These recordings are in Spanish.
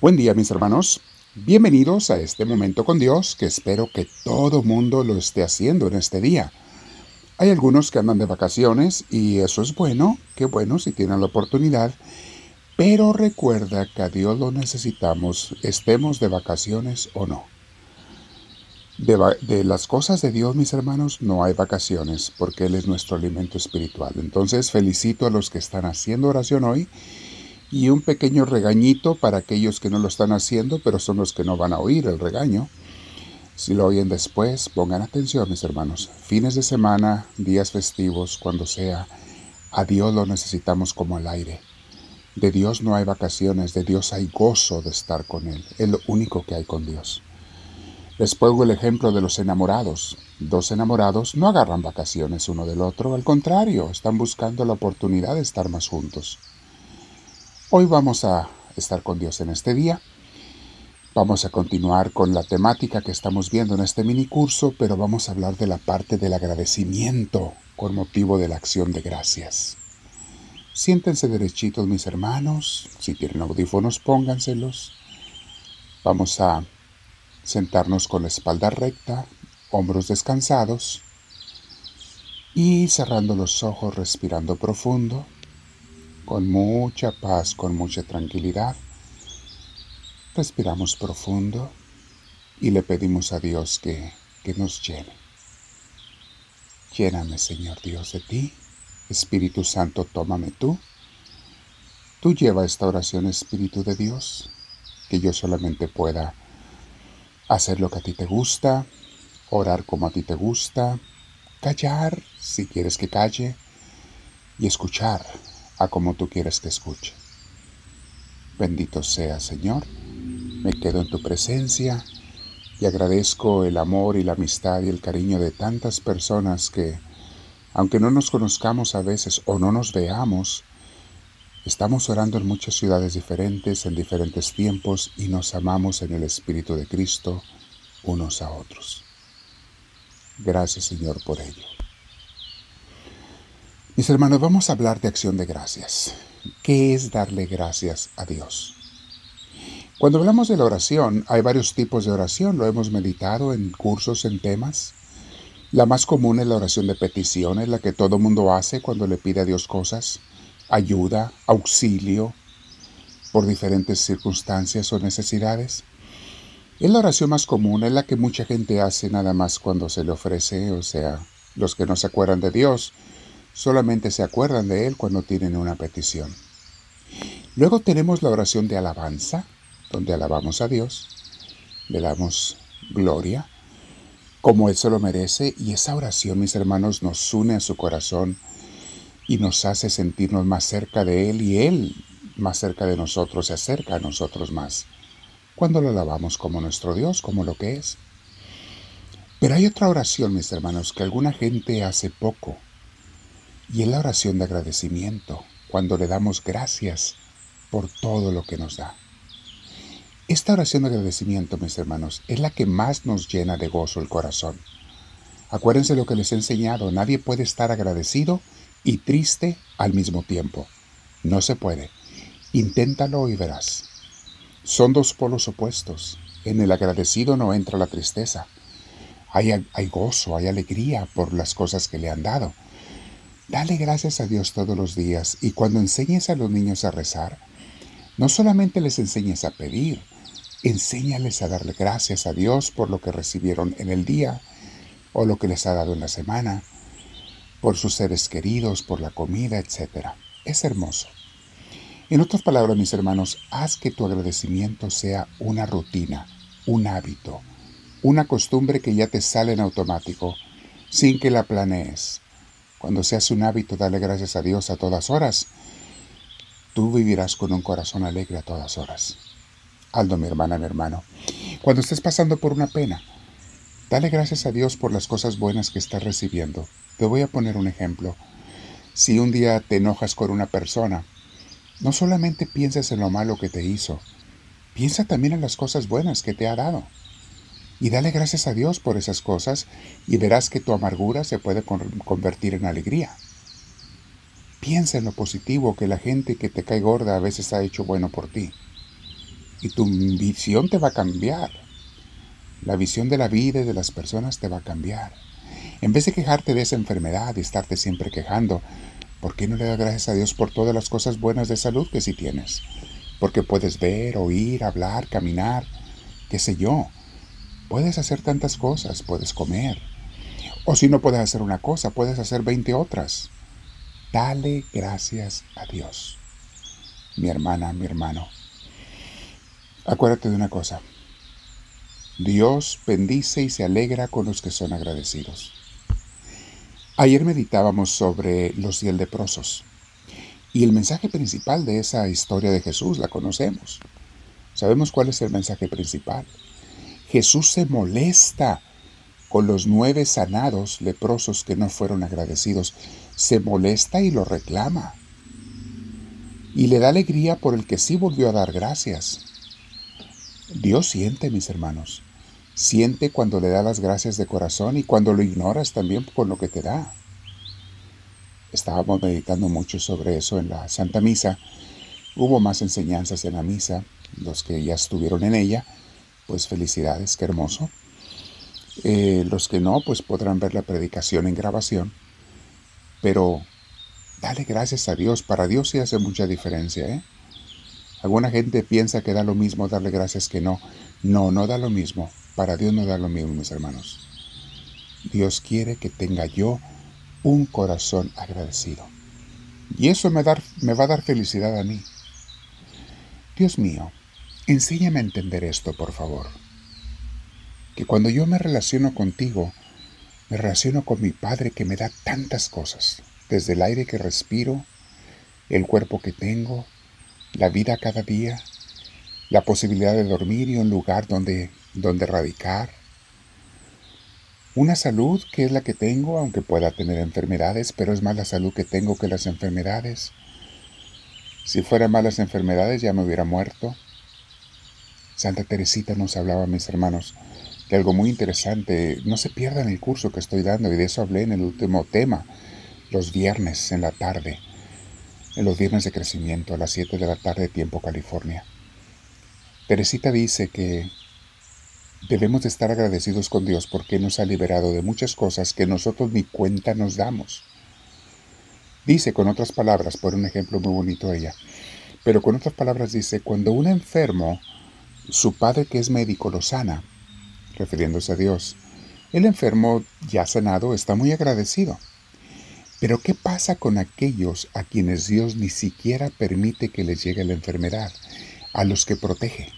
Buen día mis hermanos, bienvenidos a este momento con Dios que espero que todo mundo lo esté haciendo en este día. Hay algunos que andan de vacaciones y eso es bueno, qué bueno si tienen la oportunidad, pero recuerda que a Dios lo necesitamos, estemos de vacaciones o no. De, de, las cosas de Dios, mis hermanos, no hay vacaciones, porque Él es nuestro alimento espiritual. Entonces felicito a los que están haciendo oración hoy y un pequeño regañito para aquellos que no lo están haciendo, pero son los que no van a oír el regaño. Si lo oyen después, pongan atención, mis hermanos. Fines de semana, días festivos, cuando sea, a Dios lo necesitamos como el aire. De Dios no hay vacaciones, de Dios hay gozo de estar con Él. Es lo único que hay con Dios. Les pongo el ejemplo de los enamorados. Dos enamorados no agarran vacaciones uno del otro, al contrario, están buscando la oportunidad de estar más juntos. Hoy vamos a estar con Dios en este día. Vamos a continuar con la temática que estamos viendo en este mini curso, pero vamos a hablar de la parte del agradecimiento con motivo de la acción de gracias. Siéntense derechitos mis hermanos, si tienen audífonos pónganselos. Vamos a sentarnos con la espalda recta, hombros descansados y cerrando los ojos respirando profundo con mucha paz, con mucha tranquilidad. Respiramos profundo y le pedimos a Dios que, que nos llene. Lléname, Señor Dios, de ti. Espíritu Santo, tómame tú. Tú lleva esta oración, Espíritu de Dios, que yo solamente pueda hacer lo que a ti te gusta, orar como a ti te gusta, callar si quieres que calle y escuchar a como tú quieres que escuche. Bendito sea, Señor. Me quedo en tu presencia y agradezco el amor y la amistad y el cariño de tantas personas que, aunque no nos conozcamos a veces o no nos veamos, estamos orando en muchas ciudades diferentes, en diferentes tiempos y nos amamos en el Espíritu de Cristo unos a otros. Gracias Señor por ello. Mis hermanos, vamos a hablar de acción de gracias. ¿Qué es darle gracias a Dios? Cuando hablamos de la oración, hay varios tipos de oración, lo hemos meditado en cursos, en temas. La más común es la oración de petición, es la que todo mundo hace cuando le pide a Dios cosas, ayuda, auxilio, por diferentes circunstancias o necesidades. Es la oración más común, es la que mucha gente hace nada más cuando se le ofrece, o sea, los que no se acuerdan de Dios, solamente se acuerdan de Él cuando tienen una petición. Luego tenemos la oración de alabanza, donde alabamos a Dios, le damos gloria, como Él se lo merece, y esa oración, mis hermanos, nos une a su corazón y nos hace sentirnos más cerca de Él y Él más cerca de nosotros, se acerca a nosotros más, cuando lo alabamos como nuestro Dios, como lo que es. Pero hay otra oración, mis hermanos, que alguna gente hace poco, y en la oración de agradecimiento, cuando le damos gracias por todo lo que nos da. Esta oración de agradecimiento, mis hermanos, es la que más nos llena de gozo el corazón. Acuérdense lo que les he enseñado, nadie puede estar agradecido y triste al mismo tiempo. No se puede. Inténtalo y verás. Son dos polos opuestos. En el agradecido no entra la tristeza. Hay, hay gozo, hay alegría por las cosas que le han dado Dale gracias a Dios todos los días y cuando enseñes a los niños a rezar, no solamente les enseñes a pedir, enséñales a darle gracias a Dios por lo que recibieron en el día o lo que les ha dado en la semana, por sus seres queridos, por la comida, etc. Es hermoso. En otras palabras, mis hermanos, haz que tu agradecimiento sea una rutina, un hábito, una costumbre que ya te sale en automático, sin que la planees cuando seas un hábito darle gracias a Dios a todas horas, tú vivirás con un corazón alegre a todas horas. Aldo, mi hermana, mi hermano, cuando estés pasando por una pena, dale gracias a Dios por las cosas buenas que estás recibiendo. Te voy a poner un ejemplo. Si un día te enojas con una persona, no solamente pienses en lo malo que te hizo, piensa también en las cosas buenas que te ha dado y dale gracias a Dios por esas cosas y verás que tu amargura se puede convertir en alegría. Piensa en lo positivo que la gente que te cae gorda a veces ha hecho bueno por ti. y tu visión te va a cambiar. La visión de la vida y de las personas te va a cambiar. En vez de quejarte de esa enfermedad y estarte siempre quejando, ¿por qué no le das gracias a Dios por todas las cosas buenas de salud que sí tienes? Porque puedes ver, oír, hablar, caminar, qué sé yo. Puedes hacer tantas cosas, puedes comer. O si no puedes hacer una cosa, puedes hacer 20 otras. Dale gracias a Dios. Mi hermana, mi hermano. Acuérdate de una cosa. Dios bendice y se alegra con los que son agradecidos. Ayer meditábamos sobre los diez leprosos y el mensaje principal de esa historia de Jesús la conocemos. Sabemos cuál es el mensaje principal. Jesús se molesta con los nueve sanados leprosos que no fueron agradecidos. Se molesta y lo reclama. Y le da alegría por el que sí volvió a dar gracias. Dios siente, mis hermanos. Siente cuando le da las gracias de corazón y cuando lo ignoras también con lo que te da. Estábamos meditando mucho sobre eso en la Santa Misa. Hubo más enseñanzas en la misa, los que ya estuvieron en ella, pues felicidades, qué hermoso. Eh, los que no, pues podrán ver la predicación en grabación. Pero dale gracias a Dios, para Dios sí hace mucha diferencia, ¿eh? Alguna gente piensa que da lo mismo darle gracias que no. No, no da lo mismo. Para Dios no da lo mismo, mis hermanos. Dios quiere que tenga yo un corazón agradecido. Y eso me, me va a dar felicidad a mí. Dios mío, enséñame a entender esto, por favor. Que cuando yo me relaciono contigo, me relaciono con mi Padre que me da tantas cosas, desde el aire que respiro, el cuerpo que tengo, la vida cada día, la posibilidad de dormir y un lugar donde, donde radicar, una salud que es la que tengo, aunque pueda tener enfermedades, pero es más la salud que tengo que las enfermedades. Si fueran malas enfermedades ya me hubiera muerto. Santa Teresita nos hablaba, mis hermanos, de algo muy interesante. No se pierdan el curso que estoy dando y de eso hablé en el último tema, los viernes en la tarde en los viernes de crecimiento a las 7 de la tarde tiempo California. Teresita dice que debemos de estar agradecidos con Dios porque nos ha liberado de muchas cosas que nosotros ni cuenta nos damos. Dice con otras palabras, por un ejemplo muy bonito ella, pero con otras palabras dice, cuando un enfermo, su padre que es médico lo sana, refiriéndose a Dios, el enfermo ya sanado está muy agradecido. Pero ¿qué pasa con aquellos a quienes Dios ni siquiera permite que les llegue la enfermedad, a los que protege?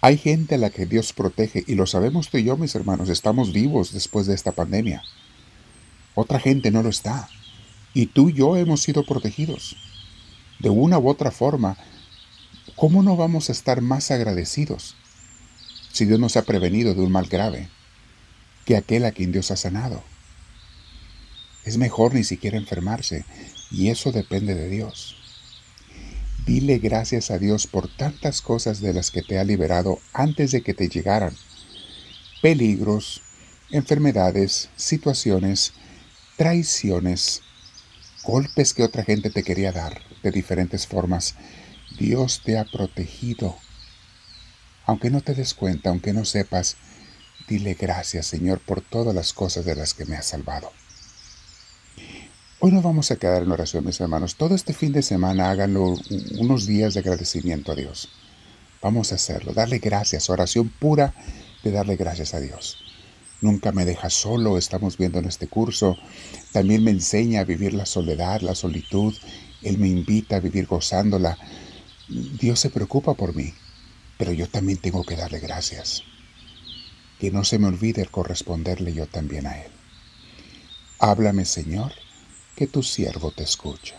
Hay gente a la que Dios protege y lo sabemos tú y yo, mis hermanos, estamos vivos después de esta pandemia. Otra gente no lo está. Y tú y yo hemos sido protegidos. De una u otra forma, ¿cómo no vamos a estar más agradecidos si Dios nos ha prevenido de un mal grave que aquel a quien Dios ha sanado? Es mejor ni siquiera enfermarse y eso depende de Dios. Dile gracias a Dios por tantas cosas de las que te ha liberado antes de que te llegaran. Peligros, enfermedades, situaciones, traiciones, golpes que otra gente te quería dar de diferentes formas. Dios te ha protegido. Aunque no te des cuenta, aunque no sepas, dile gracias Señor por todas las cosas de las que me has salvado. Hoy nos vamos a quedar en oración, mis hermanos. Todo este fin de semana háganlo unos días de agradecimiento a Dios. Vamos a hacerlo, darle gracias, oración pura de darle gracias a Dios. Nunca me deja solo, estamos viendo en este curso. También me enseña a vivir la soledad, la solitud. Él me invita a vivir gozándola. Dios se preocupa por mí, pero yo también tengo que darle gracias. Que no se me olvide el corresponderle yo también a Él. Háblame, Señor que tu siervo te escucha.